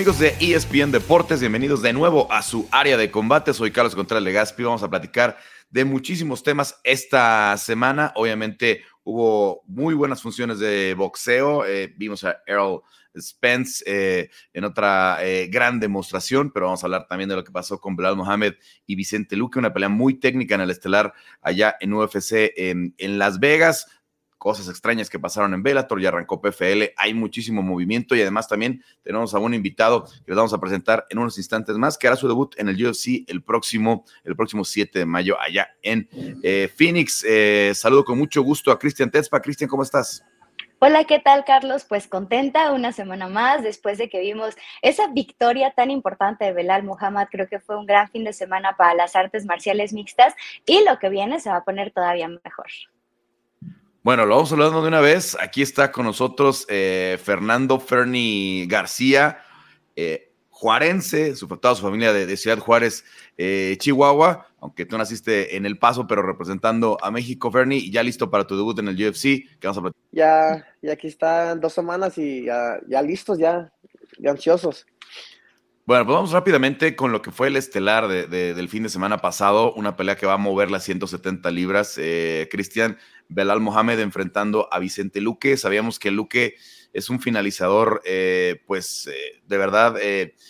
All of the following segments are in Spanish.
amigos de ESPN Deportes? Bienvenidos de nuevo a su área de combate. Soy Carlos Contreras Legaspi. Vamos a platicar de muchísimos temas esta semana. Obviamente hubo muy buenas funciones de boxeo. Eh, vimos a Errol Spence eh, en otra eh, gran demostración, pero vamos a hablar también de lo que pasó con Belal Mohamed y Vicente Luque, una pelea muy técnica en el estelar allá en UFC en Las Vegas cosas extrañas que pasaron en Bellator, ya arrancó PFL, hay muchísimo movimiento y además también tenemos a un invitado que les vamos a presentar en unos instantes más, que hará su debut en el UFC el próximo, el próximo 7 de mayo allá en eh, Phoenix. Eh, saludo con mucho gusto a Cristian Tetzpa. Cristian, ¿cómo estás? Hola, ¿qué tal, Carlos? Pues contenta una semana más después de que vimos esa victoria tan importante de Belal Muhammad. Creo que fue un gran fin de semana para las artes marciales mixtas y lo que viene se va a poner todavía mejor. Bueno, lo vamos hablando de una vez. Aquí está con nosotros eh, Fernando Ferni García, eh, juarense, su, toda su familia de, Ciudad Juárez, eh, Chihuahua, aunque tú naciste en El Paso, pero representando a México, Ferni, ya listo para tu debut en el UFC. Que vamos a ya, ya aquí están dos semanas y ya, ya listos, ya, ya ansiosos. Bueno, pues vamos rápidamente con lo que fue el estelar del fin de semana pasado, una pelea que va a mover las 170 libras. Eh, Cristian Belal Mohamed enfrentando a Vicente Luque. Sabíamos que Luque es un finalizador, eh, pues eh, de verdad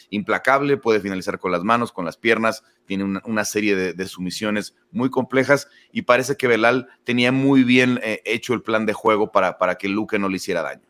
implacable, puede finalizar con las manos, con las piernas, tiene una, serie de, de, sumisiones muy complejas y parece que Belal tenía muy bien hecho el plan de juego para, para que Luque no le hiciera daño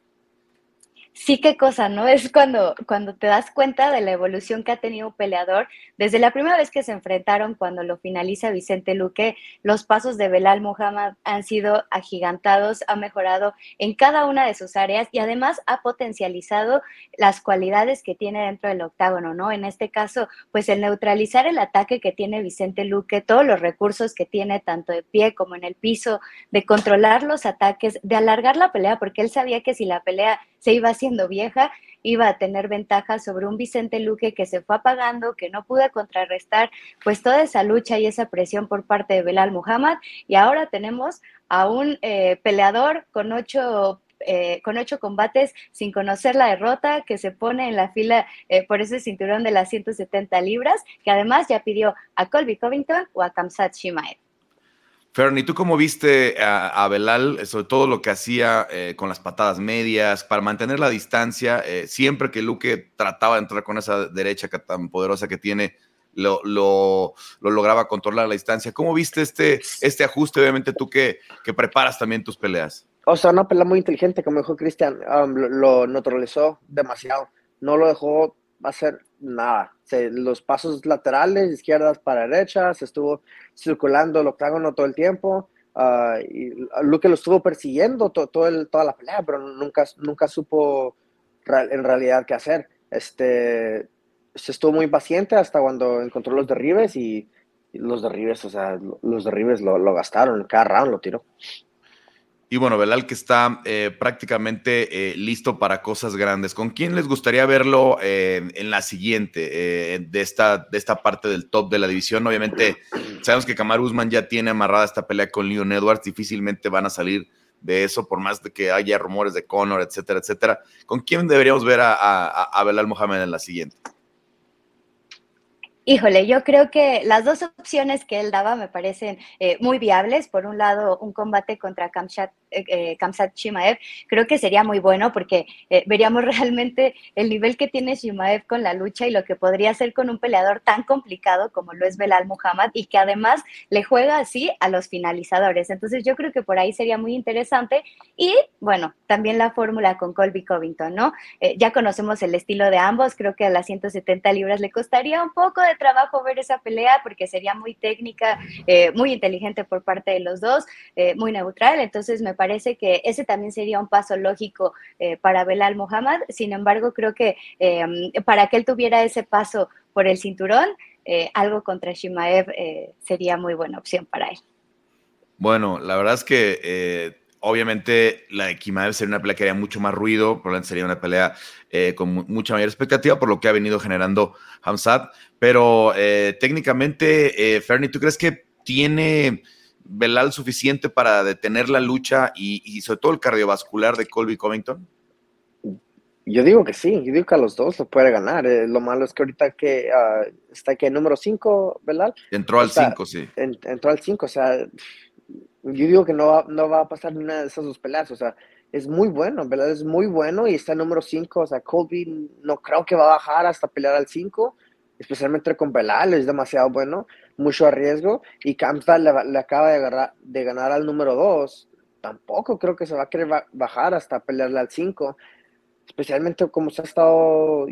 sí qué cosa, ¿no? Es cuando, cuando te das cuenta de la evolución que ha tenido peleador. Desde la primera vez que se enfrentaron, cuando lo finaliza Vicente Luque, los pasos de Belal Muhammad han sido agigantados, ha mejorado en cada una de sus áreas y además ha potencializado las cualidades que tiene dentro del octágono, ¿no? En este caso, pues el neutralizar el ataque que tiene Vicente Luque, todos los recursos que tiene tanto de pie como en el piso, de controlar los ataques, de alargar la pelea, porque él sabía que si la pelea se iba vieja, iba a tener ventaja sobre un Vicente Luque que se fue apagando, que no pudo contrarrestar pues toda esa lucha y esa presión por parte de Belal Muhammad. Y ahora tenemos a un eh, peleador con ocho eh, con ocho combates sin conocer la derrota, que se pone en la fila eh, por ese cinturón de las 170 libras, que además ya pidió a Colby Covington o a Kamsat Shimaev. Fernie, ¿tú cómo viste a, Belal, sobre todo lo que hacía eh, con las patadas medias, para mantener la distancia? Eh, siempre que Luque trataba de entrar con esa derecha tan poderosa que tiene, lo, lo, lograba controlar la distancia. ¿Cómo viste este, este ajuste? Obviamente tú que, que preparas también tus peleas. O sea, una pelea muy inteligente, como dijo Cristian, um, lo, lo neutralizó demasiado. No lo dejó hacer nada. los pasos laterales, izquierdas para derechas, estuvo circulando el octágono todo el tiempo. Uh, y Luke lo estuvo persiguiendo todo, el, toda la pelea, pero nunca, nunca supo en realidad qué hacer. Este, se estuvo muy paciente hasta cuando encontró los derribes y, los derribes, o sea, los derribes lo, lo gastaron, cada round lo tiró. Y bueno, Belal que está eh, prácticamente eh, listo para cosas grandes. ¿Con quién les gustaría verlo eh, en la siguiente, de, esta, de esta parte del top de la división? Obviamente, sabemos que Kamar Usman ya tiene amarrada esta pelea con Leon Edwards. Difícilmente van a salir de eso, por más de que haya rumores de Conor, etcétera, etcétera. ¿Con quién deberíamos ver a, a, a Belal Mohamed en la siguiente? Híjole, yo creo que las dos opciones que él daba me parecen eh, muy viables. Por un lado, un combate contra Kamsat, eh, eh, Kamsat Shimaev, creo que sería muy bueno porque veríamos realmente el nivel que tiene Shimaev con la lucha y lo que podría hacer con un peleador tan complicado como lo es Belal Muhammad y que además le juega así a los finalizadores. Entonces yo creo que por ahí sería muy interesante. Y bueno, también la fórmula con Colby Covington, ¿no? ya conocemos el estilo de ambos, creo que a las 170 libras le costaría un poco de trabajo ver esa pelea porque sería muy técnica, eh, muy inteligente por parte de los dos, eh, muy neutral. Entonces me parece que ese también sería un paso lógico eh, para Belal Muhammad. Sin embargo, creo que para que él tuviera ese paso por el cinturón, algo contra Shimaev sería muy buena opción para él. Bueno, la verdad es que Obviamente, la de Kimaev sería una pelea que haría mucho más ruido, probablemente sería una pelea eh, con mucha mayor expectativa por lo que ha venido generando Hamzat. Pero eh, técnicamente, eh, Fernie, ¿tú crees que tiene Belal suficiente para detener la lucha y, sobre todo el cardiovascular de Colby Covington? Yo digo que sí, yo digo que a los dos lo puede ganar. Eh, lo malo es que ahorita que ah, está que número 5, ¿verdad? Entró al 5, sí. entró al 5, o sea, yo digo que no va, no va a pasar una de esas dos peleas, o sea, es muy bueno, ¿verdad? Es muy bueno y está número 5, o sea, Colby no creo que va a bajar hasta pelear al 5, especialmente con Belal, es demasiado bueno, mucho riesgo, y Kamsa le, le, acaba de, agarrar, de ganar al número 2, tampoco creo que se va a querer bajar hasta pelearle al 5 especialmente como se ha estado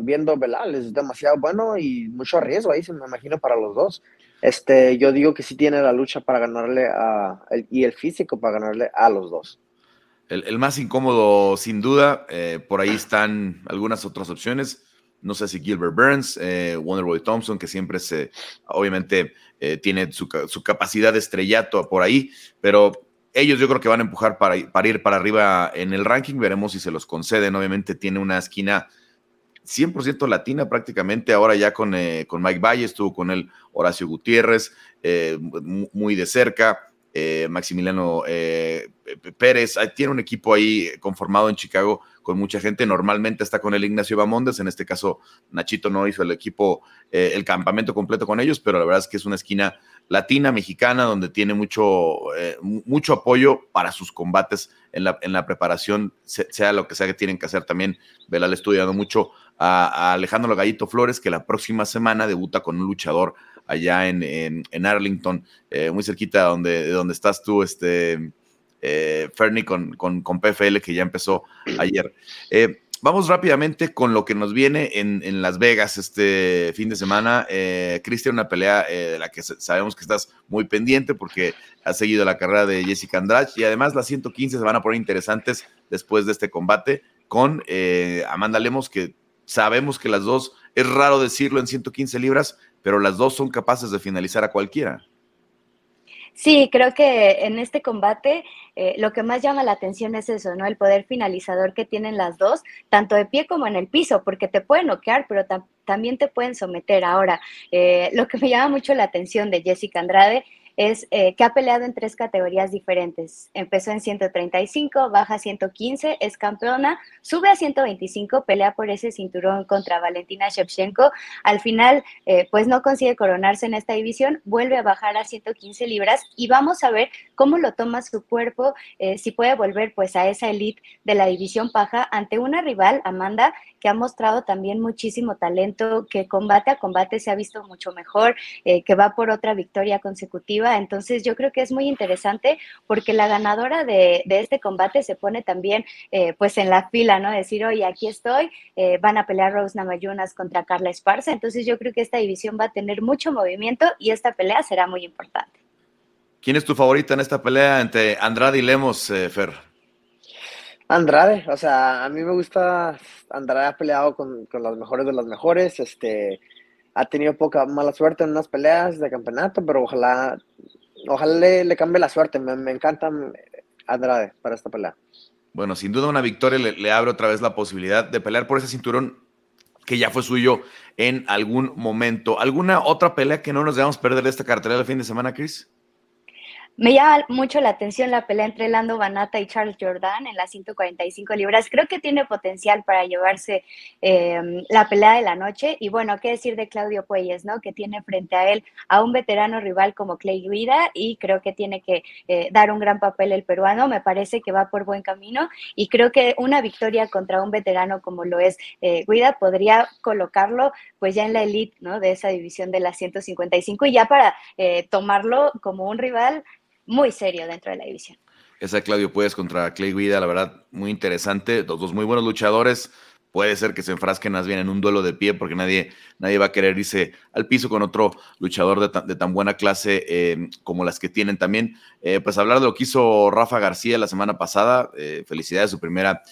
viendo Belal, es demasiado bueno y mucho riesgo ahí, se me imagino, para los dos. Este, yo digo que sí tiene la lucha para ganarle a, y el físico para ganarle a los dos. El, más incómodo, sin duda, eh, por ahí están algunas otras opciones. No sé si Gilbert Burns, eh, Wonderboy Thompson, que siempre se, obviamente, eh, tiene su, su, capacidad de estrellato por ahí, pero ellos yo creo que van a empujar para, ir para arriba en el ranking. Veremos si se los conceden. Obviamente tiene una esquina 100% latina prácticamente. Ahora ya con, eh, con Mike Valle, estuvo con él Horacio Gutiérrez, eh, muy de cerca. Eh, Maximiliano Pérez, tiene un equipo ahí conformado en Chicago con mucha gente. Normalmente está con el Ignacio Bamondes, en este caso Nachito no hizo el equipo, el campamento completo con ellos, pero la verdad es que es una esquina latina, mexicana, donde tiene mucho, eh, mucho apoyo para sus combates en la, en la preparación, sea lo que sea que tienen que hacer también. Belal estudiando mucho a, Alejandro Gallito Flores, que la próxima semana debuta con un luchador allá en, en, Arlington, eh, muy cerquita de donde, de donde estás tú, este, eh, Fernie, con, con, con, PFL, que ya empezó ayer. Eh, Vamos rápidamente con lo que nos viene en, Las Vegas este fin de semana. Eh, Cristian, una pelea de la que sabemos que estás muy pendiente porque has seguido la carrera de Jessica Andrade y además las 115 se van a poner interesantes después de este combate con Amanda Lemos, que sabemos que las dos, es raro decirlo en 115 libras, pero las dos son capaces de finalizar a cualquiera. Sí, creo que en este combate eh, lo que más llama la atención es eso, ¿no? El poder finalizador que tienen las dos, tanto de pie como en el piso, porque te pueden noquear, pero también te pueden someter. Ahora, eh, lo que me llama mucho la atención de Jessica Andrade es eh, que ha peleado en tres categorías diferentes. Empezó en 135, baja a 115, es campeona, sube a 125, pelea por ese cinturón contra Valentina Shevchenko. Al final, eh, pues no consigue coronarse en esta división, vuelve a bajar a 115 libras y vamos a ver cómo lo toma su cuerpo, eh, si puede volver pues a esa elite de la división paja ante una rival, Amanda, que ha mostrado también muchísimo talento, que combate a combate se ha visto mucho mejor, que va por otra victoria consecutiva entonces yo creo que es muy interesante porque la ganadora de, este combate se pone también eh, pues en la fila, ¿no? Decir, oye, aquí estoy, eh, van a pelear Rose Namayunas contra Carla Esparza. Entonces yo creo que esta división va a tener mucho movimiento y esta pelea será muy importante. ¿Quién es tu favorita en esta pelea entre Andrade y Lemos, eh, Fer? Andrade, o sea, a mí me gusta, Andrade ha peleado con, con las mejores de las mejores, este, ha tenido poca mala suerte en unas peleas de campeonato, pero ojalá, ojalá le, cambie la suerte. Me, encanta Andrade para esta pelea. Bueno, sin duda una victoria le, abre otra vez la posibilidad de pelear por ese cinturón que ya fue suyo en algún momento. ¿Alguna otra pelea que no nos debamos perder de esta cartelera del fin de semana, Chris? Me llama mucho la atención la pelea entre Lando Banata y Charles Jordan en las 145 libras. Creo que tiene potencial para llevarse em, la pelea de la noche. Y bueno, qué decir de Claudio Puelles, ¿no? Que tiene frente a él a un veterano rival como Clay Guida y creo que tiene que eh, dar un gran papel el peruano. Me parece que va por buen camino y creo que una victoria contra un veterano como lo es eh, Guida podría colocarlo pues ya en la elite, ¿no? De esa división de las 155 y ya para eh, tomarlo como un rival muy serio dentro de la división. Esa Claudio Puedes contra Clay Guida, la verdad, muy interesante. Los dos muy buenos luchadores. Puede ser que se enfrasquen más bien en un duelo de pie porque nadie, nadie va a querer irse al piso con otro luchador de, tan, buena clase eh, como las que tienen también. Eh, pues hablar de lo que hizo Rafa García la semana pasada. Eh, felicidades, su primera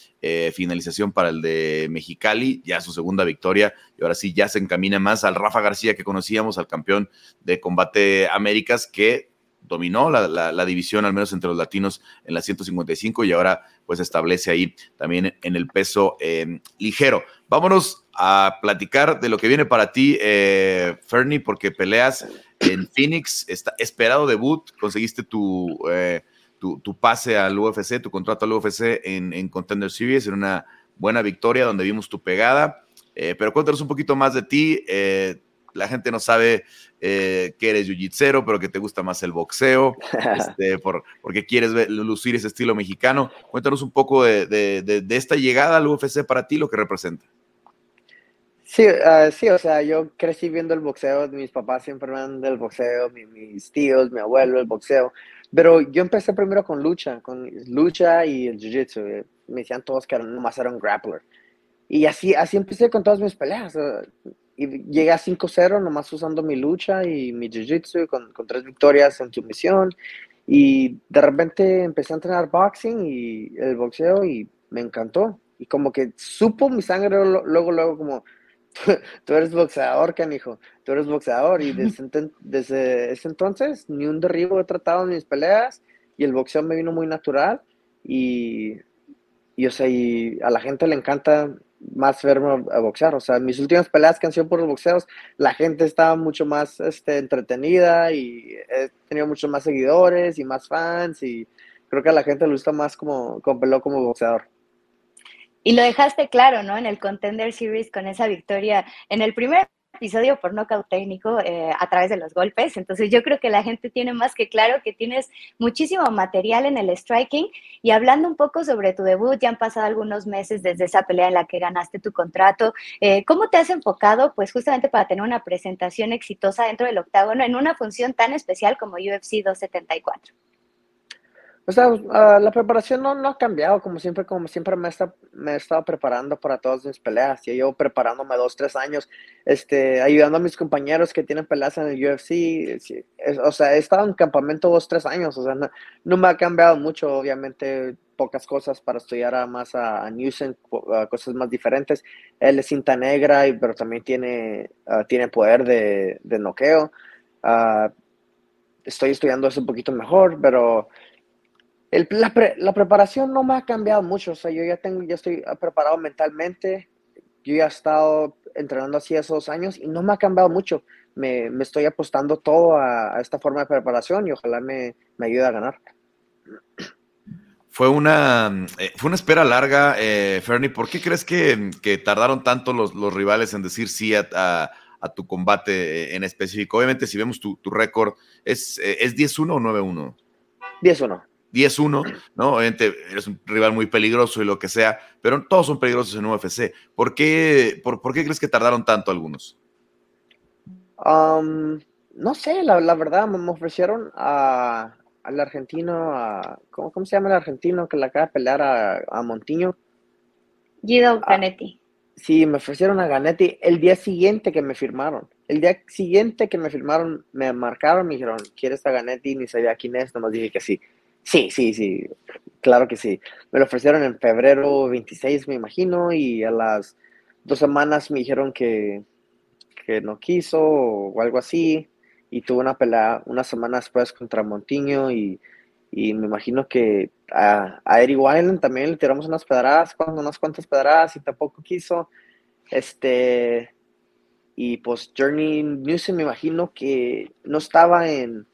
finalización para el de Mexicali, ya su segunda victoria. Y ahora sí, ya se encamina más al Rafa García que conocíamos, al campeón de combate Américas, que dominó la, división, al menos entre los latinos, en la 155 y ahora pues establece ahí también en el peso em, ligero. Vámonos a platicar de lo que viene para ti, eh, Fernie, porque peleas en Phoenix, está esperado debut, conseguiste tu, eh, tu, pase al UFC, tu contrato al UFC en, en Contender Series, en una buena victoria donde vimos tu pegada. Eh, pero cuéntanos un poquito más de ti. Eh, la gente no sabe que eres jiu pero que te gusta más el boxeo, este, por, porque quieres lucir ese estilo mexicano. Cuéntanos un poco de, esta llegada al UFC para ti, lo que representa. Sí, ah, sí, o sea, yo crecí viendo el boxeo, mis papás siempre eran del boxeo, mis tíos, mi abuelo, el boxeo, pero yo empecé primero con lucha, con lucha y el jiu-jitsu, eh, me decían todos que nomás era un grappler, y así, así empecé con todas mis peleas, y llegué a 5-0 nomás usando mi lucha y mi jiu-jitsu con, con tres victorias en sumisión, y de repente empecé a entrenar boxing y el boxeo y me encantó, y como que supo mi sangre luego, luego como tú eres boxeador, canijo, tú eres boxeador. Y desde, ese entonces, ni un derribo he tratado en mis peleas y el boxeo me vino muy natural. Y, y o sea, y a la gente le encanta más verme a boxear. O sea, mis últimas peleas que han sido por los boxeos, la gente estaba mucho más este, entretenida y he tenido muchos más seguidores y más fans. Y creo que a la gente le gusta más como, como peló como boxeador. Y lo dejaste claro, ¿no? En el Contender Series con esa victoria en el primer episodio por nocaut técnico eh, a través de los golpes. Entonces yo creo que la gente tiene más que claro que tienes muchísimo material en el striking. Y hablando un poco sobre tu debut, ya han pasado algunos meses desde esa pelea en la que ganaste tu contrato. Eh, ¿Cómo te has enfocado, pues justamente para tener una presentación exitosa dentro del octágono en una función tan especial como UFC 274? O sea, ah, la preparación no, no, ha cambiado, como siempre, como siempre me, está, me he estado preparando para todas mis peleas. Yo llevo preparándome dos, tres años, este, ayudando a mis compañeros que tienen peleas en el UFC. o sea, he estado en campamento dos, tres años, o sea, no, me ha cambiado mucho, obviamente pocas cosas para estudiar a más a, a cosas más diferentes. Él es cinta negra, pero también tiene, ah, tiene poder de, de noqueo. Ah, estoy estudiando eso un poquito mejor, pero la, preparación no me ha cambiado mucho, o sea, yo ya tengo, ya estoy preparado mentalmente, yo ya he estado entrenando así dos años y no me ha cambiado mucho. Me, estoy apostando todo a, esta forma de preparación y ojalá me, me ayude a ganar. Fue una, eh, fue una espera larga, eh, Fernie. ¿Por qué crees que, tardaron tanto los, rivales en decir sí a, tu combate eh, en específico? Obviamente, si vemos tu, récord, ¿es, ¿es 10-1 o 9-1? 10-1. 10-1, ¿no? Obviamente eres un rival muy peligroso y lo que sea, pero todos son peligrosos en UFC. ¿Por qué, por, qué crees que tardaron tanto algunos? Um, no sé, la, verdad, me ofrecieron a, al argentino, a, ¿cómo, se llama el argentino que le acaba de pelear a, a Montiño? Guido ah, Ganetti. sí, me ofrecieron a Ganetti el día siguiente que me firmaron. El día siguiente que me firmaron, me marcaron, me dijeron, ¿quieres a Ganetti? Ni sabía quién es, nomás dije que sí. Sí, sí, sí, claro que sí. Me lo ofrecieron en febrero 26, me imagino, y a las dos semanas me dijeron que, que no quiso o algo así, y tuve una pelea una semana después contra Montiño, y, y me imagino que a, a Eric también le tiramos unas pedradas, unas cuantas pedradas, y tampoco quiso. Este, y pues Journey Newsom me imagino que no estaba en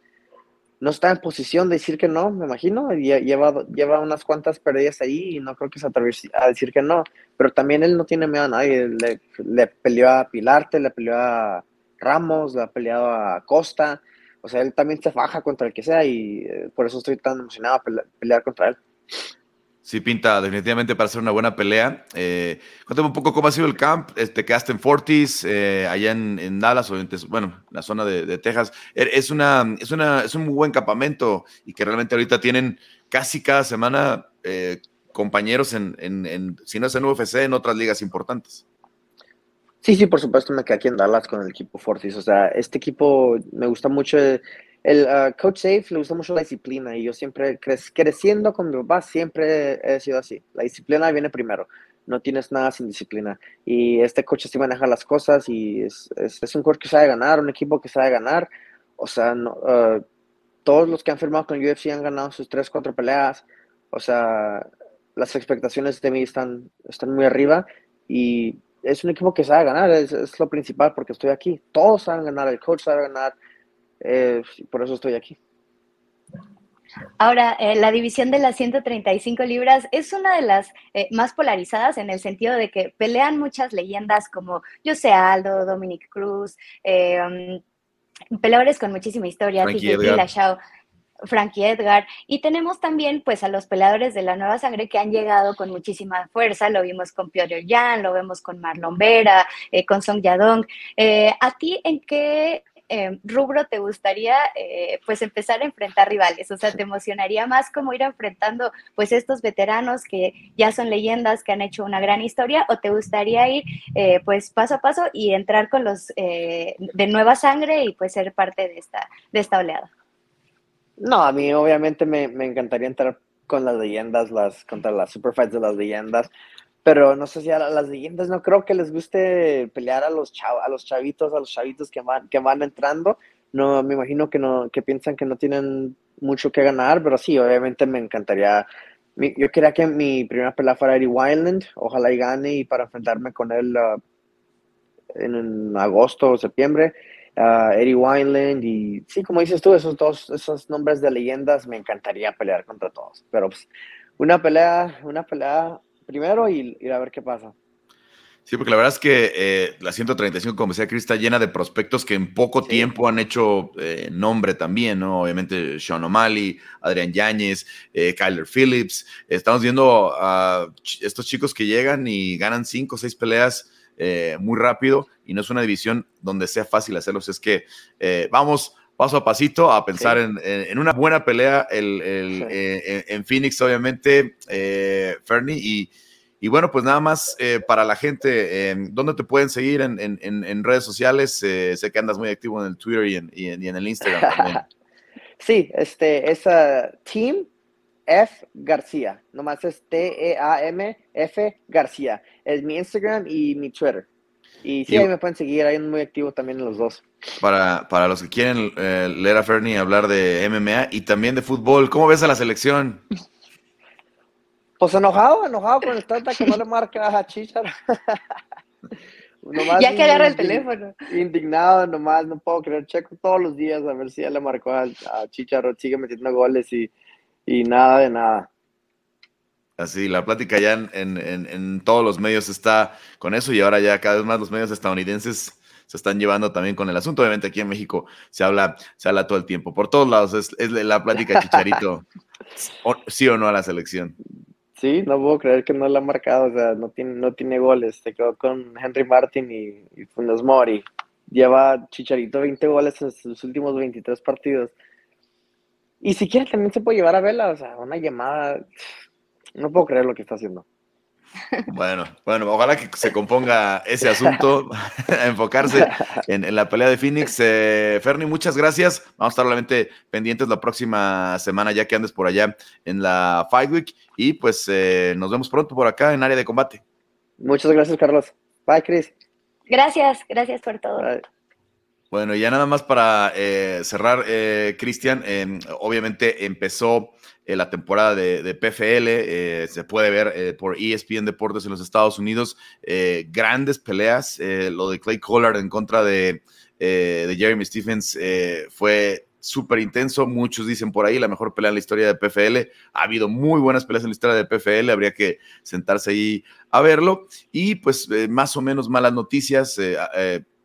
no está en posición de decir que no, me imagino. Lleva, lleva unas cuantas pérdidas ahí y no creo que se atreva a decir que no. Pero también él no tiene miedo a nadie. Le, peleó a Pilarte, le peleó a Ramos, le ha peleado a Costa. O sea, él también se faja contra el que sea y eh, por eso estoy tan emocionado a pelear contra él. Sí, pinta definitivamente para hacer una buena pelea. Eh, cuéntame un poco cómo ha sido el camp. Este, quedaste en Fortis, eh, allá en, Dallas, o en, bueno, la zona de, Texas. Er, es, una, es, una, es un muy buen campamento y que realmente ahorita tienen casi cada semana eh, compañeros en, en, si no es en UFC, en otras ligas importantes. Sí, sí, por supuesto me quedé aquí en Dallas con el equipo Fortis. O sea, este equipo me gusta mucho uh, coach Safe le gusta mucho la disciplina y yo siempre creciendo con mi papá siempre he sido así. La disciplina viene primero. No tienes nada sin disciplina. Y este coach así maneja las cosas y es, un coach que sabe ganar, un equipo que sabe ganar. O sea, uh, todos los que han firmado con UFC han ganado sus 3, 4 peleas. O sea, las expectaciones de mí están, están muy arriba y es un equipo que sabe ganar, es lo principal porque estoy aquí. Todos saben ganar, el coach sabe ganar, eh, por eso estoy aquí. Ahora, eh, la división de las 135 libras es una de las eh, más polarizadas en el sentido de que pelean muchas leyendas como José Aldo, Dominic Cruz, eh, um, peleadores con muchísima historia, Shaw, Frankie Edgar, y tenemos también pues a los peleadores de la nueva sangre que han llegado con muchísima fuerza, lo vimos con Piotr Jan, lo vemos con Marlon Vera, con Song Yadong. ¿A ti en qué eh, rubro te gustaría eh, pues empezar a enfrentar rivales? O sea, ¿te emocionaría más como ir enfrentando pues estos veteranos que ya son leyendas, que han hecho una gran historia? ¿O te gustaría ir eh, pues paso a paso y entrar con los de nueva sangre y pues ser parte de esta, de esta oleada? No, a mí obviamente me, me encantaría entrar con las leyendas, las, contra las superfights de las leyendas. Pero no sé si a las leyendas no creo que les guste pelear a los a los chavitos, a los chavitos que van, que van entrando. No, me imagino que no, que piensan que no tienen mucho que ganar, pero sí, obviamente me encantaría. yo quería que mi primera pelea fuera Eddie Wildland, ojalá y gane y para enfrentarme con él uh, en, agosto o septiembre. Uh, Eddie Wildland y sí, como dices tú, esos dos, esos nombres de leyendas me encantaría pelear contra todos. Pero pues, una pelea, una pelea primero y, a ver qué pasa. Sí, porque la verdad es que eh, la 135, como decía Cris, está llena de prospectos que en poco tiempo han hecho eh, nombre también, ¿no? Obviamente Sean O'Malley, Adrián Yáñez, eh, Kyler Phillips. Estamos viendo a estos chicos que llegan y ganan cinco o seis peleas muy rápido y no es una división donde sea fácil hacerlos. Es que vamos paso a pasito a pensar en, una buena pelea en, Phoenix, obviamente, Fernie, y y bueno, pues nada más eh, para la gente, ¿dónde te pueden seguir en, redes sociales? Eh, sé que andas muy activo en el Twitter y en, el Instagram también. sí, este es uh, Team F García, nomás es T-E-A-M-F García. Es mi Instagram y mi Twitter. Y sí, ahí me pueden seguir, ahí muy activo también en los dos. Para, para los que quieren eh, leer a Fernie hablar de MMA y también de fútbol, ¿cómo ves a la selección? Pues enojado, enojado con el tanta que no le marca a Chicharo. ya que agarra el teléfono. Indignado, nomás, no puedo creer. Checo todos los días a ver si ya le marcó a, Chicharo. Sigue metiendo goles y, nada de nada. Así, la plática ya en, todos los medios está con eso y ahora ya cada vez más los medios estadounidenses se están llevando también con el asunto. Obviamente aquí en México se habla, se habla todo el tiempo. Por todos lados es, es la plática Chicharito, sí o no a la selección. Sí, no puedo creer que no la ha marcado, o sea, no tiene, no tiene goles. Se quedó con Henry Martin y, y Funes Mori. Lleva Chicharito 20 goles en sus últimos 23 partidos. Y si quiere también se puede llevar a Vela, o sea, una llamada. No puedo creer lo que está haciendo. Bueno, bueno, ojalá que se componga ese asunto, a enfocarse en, la pelea de Phoenix. Eh, Fernie, muchas gracias. Vamos a estar realmente pendientes la próxima semana, ya que andes por allá en la Fight Week. Y pues eh, nos vemos pronto por acá en área de combate. Muchas gracias, Carlos. Bye, Chris. Gracias, gracias por todo. Bueno, ya nada más para eh, cerrar, Cristian, obviamente empezó eh, la temporada de, PFL, eh, se puede ver eh, por ESPN Deportes en los Estados Unidos, grandes peleas, lo de Clay Collard en contra de, de Jeremy Stephens fue súper intenso, muchos dicen por ahí la mejor pelea en la historia de PFL, ha habido muy buenas peleas en la historia de PFL, habría que sentarse ahí a verlo, y pues más o menos malas noticias,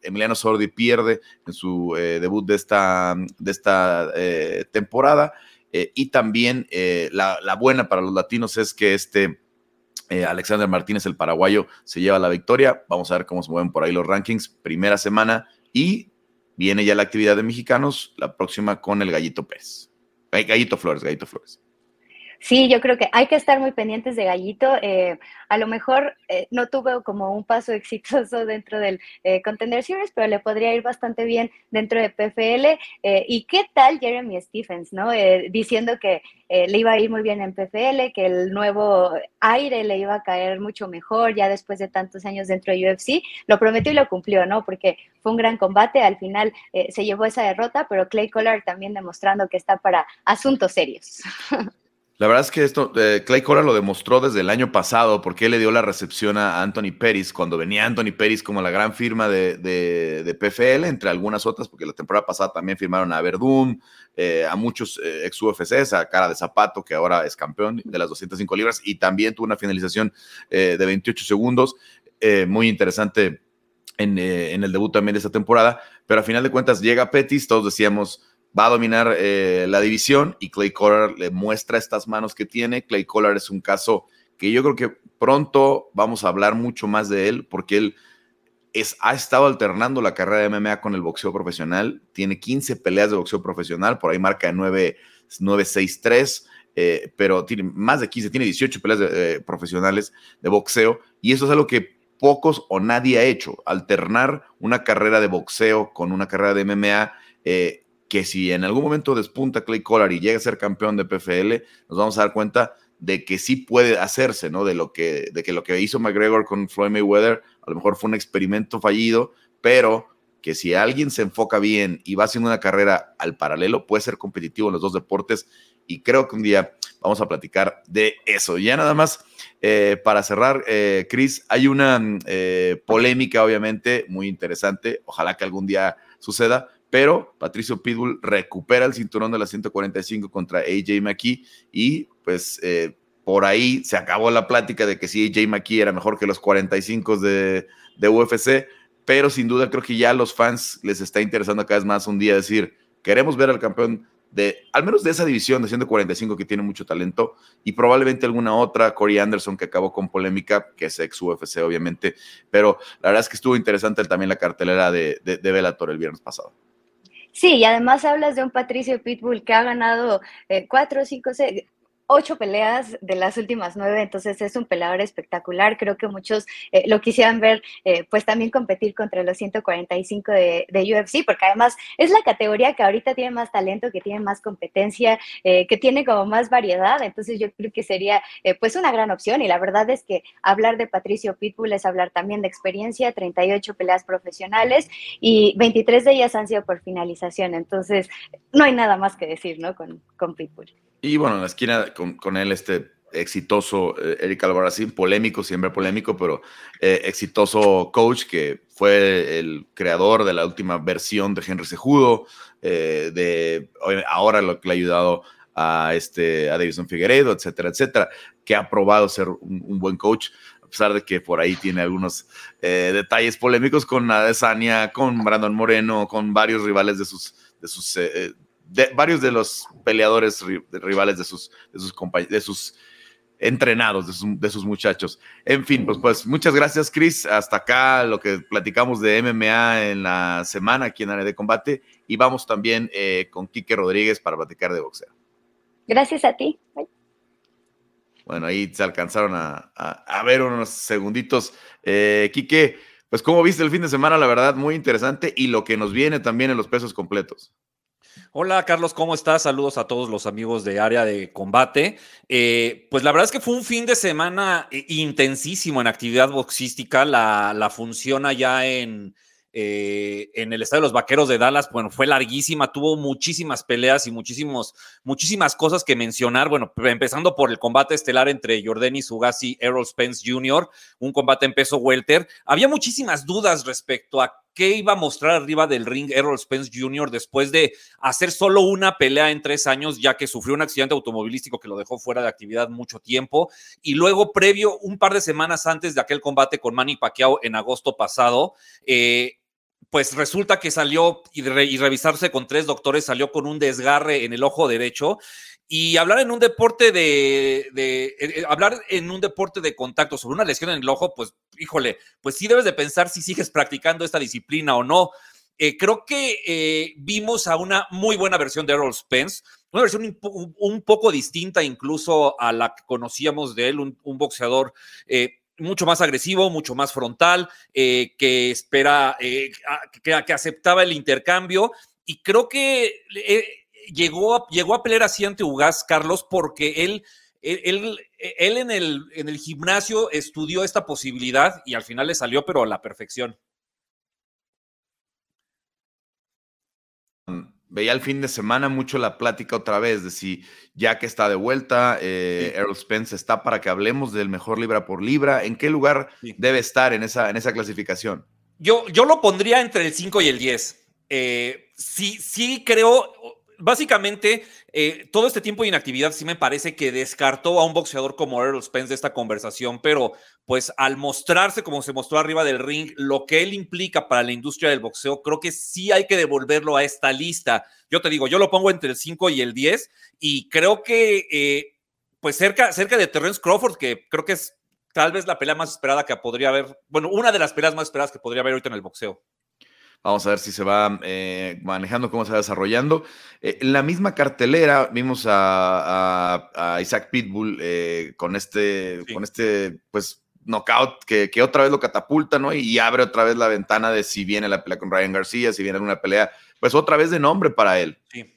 Emiliano Sordi pierde en su debut de esta, de esta temporada, eh, y también eh, la, buena para los latinos es que este eh, Alexander Martínez, el paraguayo, se lleva la victoria. Vamos a ver cómo se mueven por ahí los rankings. Primera semana y viene ya la actividad de mexicanos, la próxima con el Gallito Pérez. Gallito Flores, Gallito Flores. Sí, yo creo que hay que estar muy pendientes de Gallito. Eh, a lo mejor eh, no tuvo como un paso exitoso dentro del eh, Contender Series, pero le podría ir bastante bien dentro de PFL. ¿Y qué tal Jeremy Stephens, no? diciendo que le iba a ir muy bien en PFL, que el nuevo aire le iba a caer mucho mejor ya después de tantos años dentro de UFC. Lo prometió y lo cumplió, ¿no? Porque fue un gran combate. Al final se llevó esa derrota, pero Clay Collard también demostrando que está para asuntos serios. La verdad es que esto, eh, Clay Cora lo demostró desde el año pasado porque él le dio la recepción a Anthony Peris cuando venía Anthony Peris como la gran firma de, PFL, entre algunas otras, porque la temporada pasada también firmaron a Verdún, eh, a muchos eh, ex UFCs, a Cara de Zapato, que ahora es campeón de las 205 libras, y también tuvo una finalización de 28 segundos, muy interesante en, en, el debut también de esta temporada, pero a final de cuentas llega Petis, todos decíamos va a dominar eh, la división y Clay Collar le muestra estas manos que tiene. Clay Collar es un caso que yo creo que pronto vamos a hablar mucho más de él porque él ha estado alternando la carrera de MMA con el boxeo profesional. Tiene 15 peleas de boxeo profesional, por ahí marca 9, 6, 3. pero tiene más de 15, tiene 18 peleas de, profesionales de boxeo y eso es algo que pocos o nadie ha hecho, alternar una carrera de boxeo con una carrera de MMA. Eh, que si en algún momento despunta Clay Collar y llega a ser campeón de PFL, nos vamos a dar cuenta de que sí puede hacerse, ¿no? De lo que, de que lo que hizo McGregor con Floyd Mayweather a lo mejor fue un experimento fallido, pero que si alguien se enfoca bien y va haciendo una carrera al paralelo, puede ser competitivo en los dos deportes y creo que un día vamos a platicar de eso. Ya nada más, eh, para cerrar, eh, Chris, hay una eh, polémica obviamente muy interesante, ojalá que algún día suceda, pero Patricio Pitbull recupera el cinturón de la 145 contra AJ McKee y pues eh, por ahí se acabó la plática de que si AJ McKee era mejor que los 45 de, de UFC, pero sin duda creo que ya a los fans les está interesando cada vez más un día decir, queremos ver al campeón de, al menos de esa división de 145 que tiene mucho talento y probablemente alguna otra, Corey Anderson que acabó con polémica, que es ex UFC obviamente, pero la verdad es que estuvo interesante también la cartelera de, de, de Bellator el viernes pasado. Sí, y además hablas de un Patricio Pitbull que ha ganado eh, cuatro, cinco, seis, ocho peleas de las últimas nueve, entonces es un peleador espectacular. Creo que muchos eh, lo quisieran ver, eh, pues también competir contra los 145 de, UFC, porque además es la categoría que ahorita tiene más talento, que tiene más competencia, eh, que tiene como más variedad. Entonces yo creo que sería pues una gran opción. Y la verdad es que hablar de Patricio Pitbull es hablar también de experiencia, 38 peleas profesionales y 23 de ellas han sido por finalización. Entonces no hay nada más que decir, ¿no? Con, con Pitbull. Y bueno, en la esquina con, él, este exitoso eh, Eric Albarracín, polémico, siempre polémico, pero eh, exitoso coach que fue el creador de la última versión de Henry Sejudo, eh, de ahora lo que le ha ayudado a, este, a Davison Figueredo, etcétera, etcétera, que ha probado ser un, buen coach, a pesar de que por ahí tiene algunos detalles polémicos con Adesanya, con Brandon Moreno, con varios rivales de sus de, varios de los peleadores rivales de sus, de sus, de sus entrenados, de sus, muchachos. En fin, pues, pues muchas gracias, Chris. Hasta acá lo que platicamos de MMA en la semana aquí en Área de Combate. Y vamos también eh, con Quique Rodríguez para platicar de boxeo. Gracias a ti. Bueno, ahí se alcanzaron a, ver unos segunditos. Eh, Quique, pues ¿cómo viste el fin de semana? La verdad, muy interesante. Y lo que nos viene también en los pesos completos. Hola Carlos, ¿cómo estás? Saludos a todos los amigos de área de combate. Eh, pues la verdad es que fue un fin de semana eh, intensísimo en actividad boxística. La, función allá en, eh, en el Estadio de los Vaqueros de Dallas, bueno, fue larguísima, tuvo muchísimas peleas y muchísimos, muchísimas cosas que mencionar. Bueno, empezando por el combate estelar entre Jordani Sugasi y Errol Spence Jr., un combate en peso welter. Había muchísimas dudas respecto a qué iba a mostrar arriba del ring Errol Spence Jr. después de hacer solo una pelea en tres años, ya que sufrió un accidente automovilístico que lo dejó fuera de actividad mucho tiempo. Y luego, previo, un par de semanas antes de aquel combate con Manny Pacquiao en agosto pasado, eh, pues resulta que salió y, revisarse con tres doctores, salió con un desgarre en el ojo derecho. Y hablar en un deporte de, eh, eh, hablar en un deporte de contacto sobre una lesión en el ojo, pues, híjole, pues sí debes de pensar si sigues practicando esta disciplina o no. Eh, creo que vimos a una muy buena versión de Errol Spence, una versión un, poco distinta incluso a la que conocíamos de él, un, boxeador mucho más agresivo, mucho más frontal, eh, que espera, eh, que, aceptaba el intercambio. Y creo que eh, llegó, a, llegó a pelear así ante Ugas, Carlos, porque él, él, él en, el, en el gimnasio estudió esta posibilidad y al final le salió, pero a la perfección. Veía el fin de semana mucho la plática otra vez de si ya que está de vuelta, eh, Errol Spence está para que hablemos del mejor libra por libra. ¿En qué lugar debe estar en esa, en esa clasificación? Yo, yo lo pondría entre el 5 y el 10. Eh, sí, sí creo, básicamente, eh, todo este tiempo de inactividad sí me parece que descartó a un boxeador como Errol Spence de esta conversación, pero pues al mostrarse como se mostró arriba del ring, lo que él implica para la industria del boxeo, creo que sí hay que devolverlo a esta lista. Yo te digo, yo lo pongo entre el 5 y el 10 y creo que eh, pues cerca, cerca de Terrence Crawford, que creo que es tal vez la pelea más esperada que podría haber, bueno, una de las peleas más esperadas que podría haber ahorita en el boxeo. Vamos a ver si se va eh, manejando, cómo se va desarrollando. Eh, en la misma cartelera vimos a, Isaac Pitbull eh, con este, con este, pues, knockout que, que, otra vez lo catapulta, ¿no? Y, abre otra vez la ventana de si viene la pelea con Ryan García, si viene una pelea, pues otra vez de nombre para él. Sí.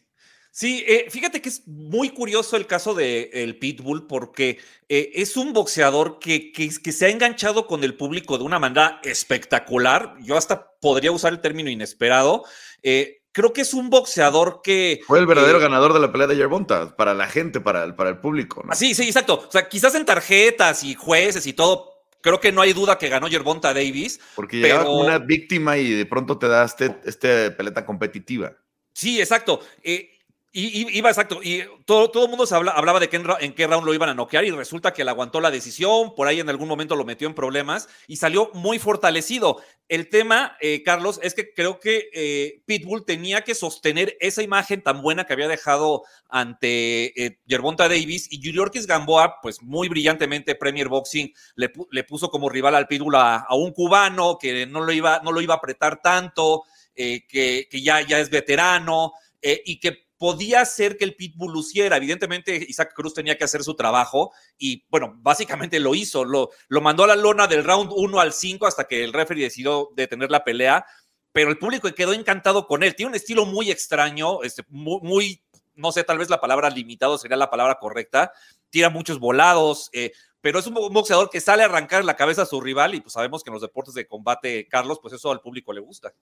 Sí, eh, fíjate que es muy curioso el caso de el Pitbull porque eh, es un boxeador que, que, se ha enganchado con el público de una manera espectacular. Yo hasta podría usar el término inesperado. Eh, creo que es un boxeador que... Fue el verdadero ganador de la pelea de Yerbonta, para la gente, para el, para el público. ¿no? Sí, sí, exacto. O sea, quizás en tarjetas y jueces y todo, creo que no hay duda que ganó Yerbonta Davis. Porque llegaba como una víctima y de pronto te da este, este peleta competitiva. Sí, exacto. Eh, y, iba exacto, y todo, todo el mundo se hablaba de que en, qué round lo iban a noquear y resulta que él aguantó la decisión, por ahí en algún momento lo metió en problemas y salió muy fortalecido. El tema, eh, Carlos, es que creo que eh, Pitbull tenía que sostener esa imagen tan buena que había dejado ante eh, Yerbonta Davis y Yuriorkis Gamboa, pues muy brillantemente Premier Boxing le, le puso como rival al Pitbull a, un cubano que no lo iba, no lo iba a apretar tanto, que, que ya, ya es veterano y que podía ser que el Pitbull luciera. Evidentemente, Isaac Cruz tenía que hacer su trabajo y, bueno, básicamente lo hizo. Lo, lo mandó a la lona del round 1 al 5 hasta que el referee decidió detener la pelea, pero el público quedó encantado con él. Tiene un estilo muy extraño, este, muy, no sé, tal vez la palabra limitado sería la palabra correcta. Tira muchos volados, eh, pero es un boxeador que sale a arrancar la cabeza a su rival y pues sabemos que en los deportes de combate, Carlos, pues eso al público le gusta.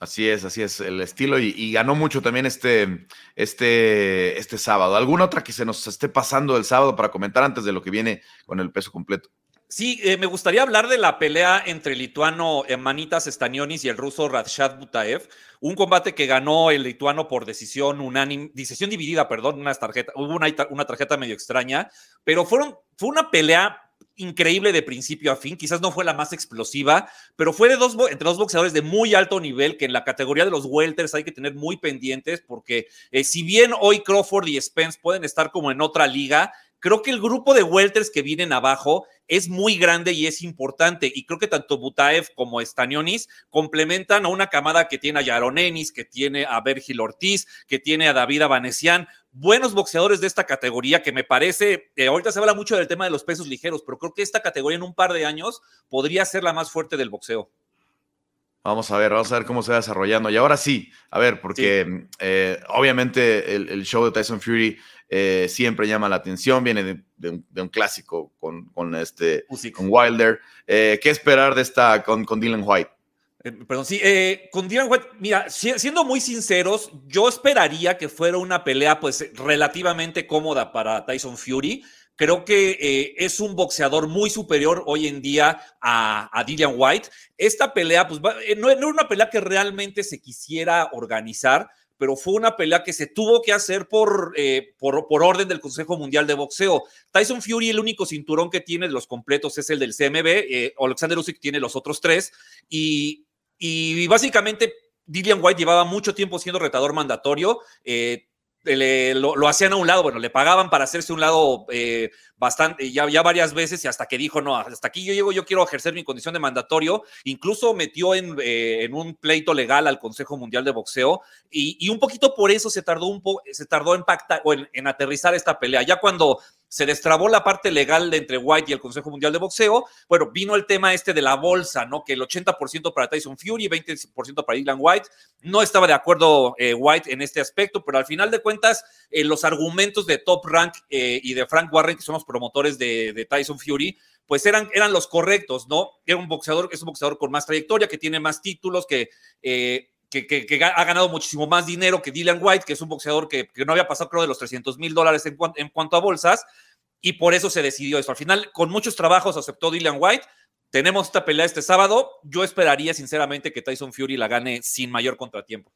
Así es, así es el estilo y, ganó mucho también este, este, este sábado. ¿Alguna otra que se nos esté pasando el sábado para comentar antes de lo que viene con el peso completo? Sí, eh, me gustaría hablar de la pelea entre el lituano Manitas Stanionis y el ruso Radshad Butaev, un combate que ganó el lituano por decisión unánime, decisión dividida, perdón, una tarjeta, hubo una, una tarjeta medio extraña, pero fueron, fue una pelea increíble de principio a fin. Quizás no fue la más explosiva, pero fue de dos, entre dos boxeadores de muy alto nivel que en la categoría de los welters hay que tener muy pendientes porque eh, si bien hoy Crawford y Spence pueden estar como en otra liga, creo que el grupo de welters que vienen abajo es muy grande y es importante. Y creo que tanto Butaev como Stanionis complementan a una camada que tiene a Yaron Ennis, que tiene a Virgil Ortiz, que tiene a David Abanesian. Buenos boxeadores de esta categoría que me parece, eh, ahorita se habla mucho del tema de los pesos ligeros, pero creo que esta categoría en un par de años podría ser la más fuerte del boxeo. Vamos a ver, vamos a ver cómo se va desarrollando. Y ahora sí, a ver, porque eh, obviamente el, show de Tyson Fury eh, siempre llama la atención, viene de, un, clásico con, con este, con Wilder. Eh, ¿Qué esperar de esta con, con Dylan White? perdón, sí, con Dylan White, mira, siendo muy sinceros, yo esperaría que fuera una pelea pues relativamente cómoda para Tyson Fury. Creo que eh, es un boxeador muy superior hoy en día a, a Dillian White. Esta pelea, pues eh, no, era una pelea que realmente se quisiera organizar, pero fue una pelea que se tuvo que hacer por, eh, por, por, orden del Consejo Mundial de Boxeo. Tyson Fury, el único cinturón que tiene de los completos es el del CMB, Alexander Usyk tiene los otros tres, y, y básicamente Dillian White llevaba mucho tiempo siendo retador mandatorio, lo, hacían a un lado, bueno, le pagaban para hacerse un lado eh, bastante, ya, varias veces y hasta que dijo, no, hasta aquí yo llego, yo quiero ejercer mi condición de mandatorio, incluso metió en, eh, en un pleito legal al Consejo Mundial de Boxeo y, un poquito por eso se tardó un poco, se tardó en, o en aterrizar esta pelea. Ya cuando se destrabó la parte legal de entre White y el Consejo Mundial de Boxeo. Bueno, vino el tema este de la bolsa, ¿no? Que el 80% para Tyson Fury y 20% para Dylan White. No estaba de acuerdo eh, White en este aspecto, pero al final de cuentas, eh, los argumentos de Top Rank eh, y de Frank Warren, que son los promotores de, Tyson Fury, pues eran, eran los correctos, ¿no? Era un boxeador, es un boxeador con más trayectoria, que tiene más títulos, que que, ha ganado muchísimo más dinero que Dylan White, que es un boxeador que, no había pasado, creo, de los 300 mil dólares en, en cuanto a bolsas, y por eso se decidió eso. Al final, con muchos trabajos aceptó Dylan White. Tenemos esta pelea este sábado. Yo esperaría, sinceramente, que Tyson Fury la gane sin mayor contratiempo.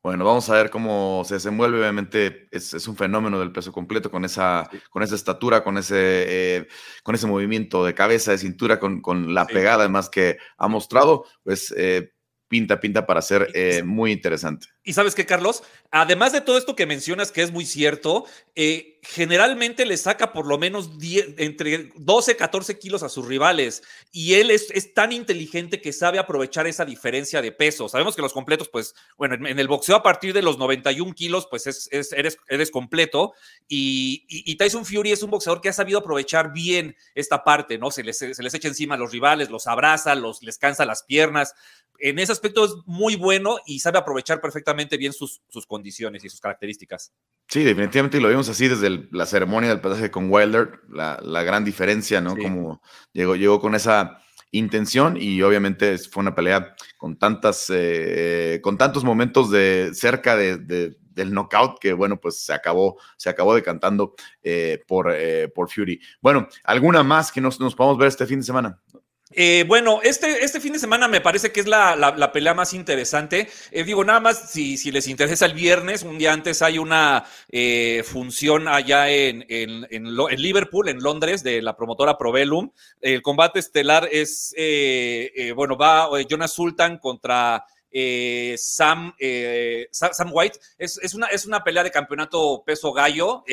Bueno, vamos a ver cómo se desenvuelve. Obviamente es, un fenómeno del peso completo con esa, con esa estatura, con ese, eh, con ese movimiento de cabeza, de cintura, con, con la pegada además que ha mostrado. Pues eh, pinta, pinta para ser eh, muy interesante. Y sabes qué, Carlos, además de todo esto que mencionas, que es muy cierto, eh, generalmente le saca por lo menos entre 12, 14 kilos a sus rivales. Y él es, tan inteligente que sabe aprovechar esa diferencia de peso. Sabemos que los completos, pues, bueno, en, el boxeo a partir de los 91 kilos, pues es, eres, eres completo. Y, Tyson Fury es un boxeador que ha sabido aprovechar bien esta parte, ¿no? Se les, se les echa encima a los rivales, los abraza, los, les cansa las piernas. En ese aspecto es muy bueno y sabe aprovechar perfectamente bien sus, sus condiciones y sus características. Sí, definitivamente lo vimos así desde la ceremonia del pasaje con Wilder, la, la gran diferencia, ¿no? Como llegó, llegó con esa intención y obviamente fue una pelea con tantas, eh, con tantos momentos de cerca de, del knockout que bueno, pues se acabó, se acabó decantando eh, por, eh, por Fury. Bueno, ¿alguna más que nos, nos podamos ver este fin de semana? Eh, bueno, este, este fin de semana me parece que es la, pelea más interesante. Eh, digo, nada más, si, si, les interesa el viernes, un día antes hay una eh, función allá en, en, Liverpool, en Londres, de la promotora Provelum. El combate estelar es, bueno, va Jonas Sultan contra... Sam, Sam White. Es, es, una, es una pelea de campeonato peso gallo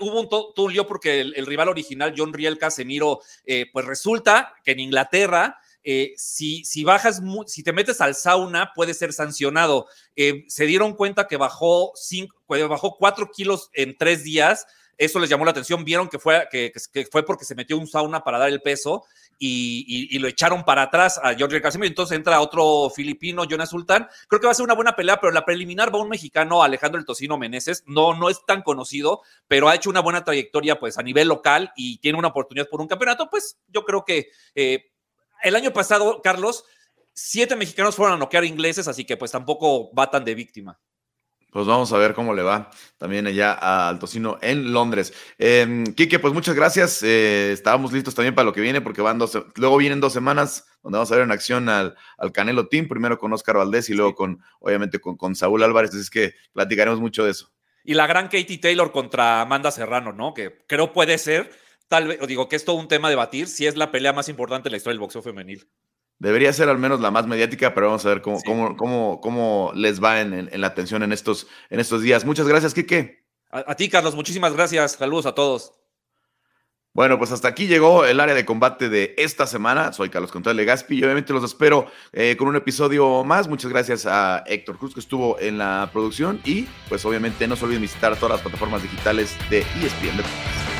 hubo un, todo, lío porque el, rival original, John Riel Casemiro, eh, pues resulta que en Inglaterra, eh, si, si, bajas, si te metes al sauna, puede ser sancionado. Eh, se dieron cuenta que bajó, cinco, bajó cuatro kilos en tres días eso les llamó la atención, vieron que fue, que, fue porque se metió un sauna para dar el peso y, lo echaron para atrás a George Casimiro. Entonces entra otro filipino, Jonas Sultán. Creo que va a ser una buena pelea, pero la preliminar va un mexicano, Alejandro El Tocino Meneses. No, no es tan conocido, pero ha hecho una buena trayectoria pues a nivel local y tiene una oportunidad por un campeonato. Pues yo creo que eh, el año pasado, Carlos, siete mexicanos fueron a noquear ingleses, así que pues tampoco va tan de víctima. Pues vamos a ver cómo le va también allá al Tocino en Londres. Eh, Quique, pues muchas gracias. Eh, estábamos listos también para lo que viene, porque van dos, luego vienen dos semanas donde vamos a ver en acción al, al Canelo Team, primero con Oscar Valdés y luego con, obviamente, con, con Saúl Álvarez. Así es que platicaremos mucho de eso. Y la gran Katie Taylor contra Amanda Serrano, ¿no? Que creo puede ser, tal vez, digo que es todo un tema a debatir, si es la pelea más importante en la historia del boxeo femenil. Debería ser al menos la más mediática, pero vamos a ver cómo, cómo, cómo, les va en, la atención en estos, en estos días. Muchas gracias, Kike. A, ti, Carlos, muchísimas gracias. Saludos a todos. Bueno, pues hasta aquí llegó el área de combate de esta semana. Soy Carlos Contreras Legaspi y obviamente los espero eh, con un episodio más. Muchas gracias a Héctor Cruz que estuvo en la producción y pues obviamente no se olviden visitar todas las plataformas digitales de ESPN Deportes.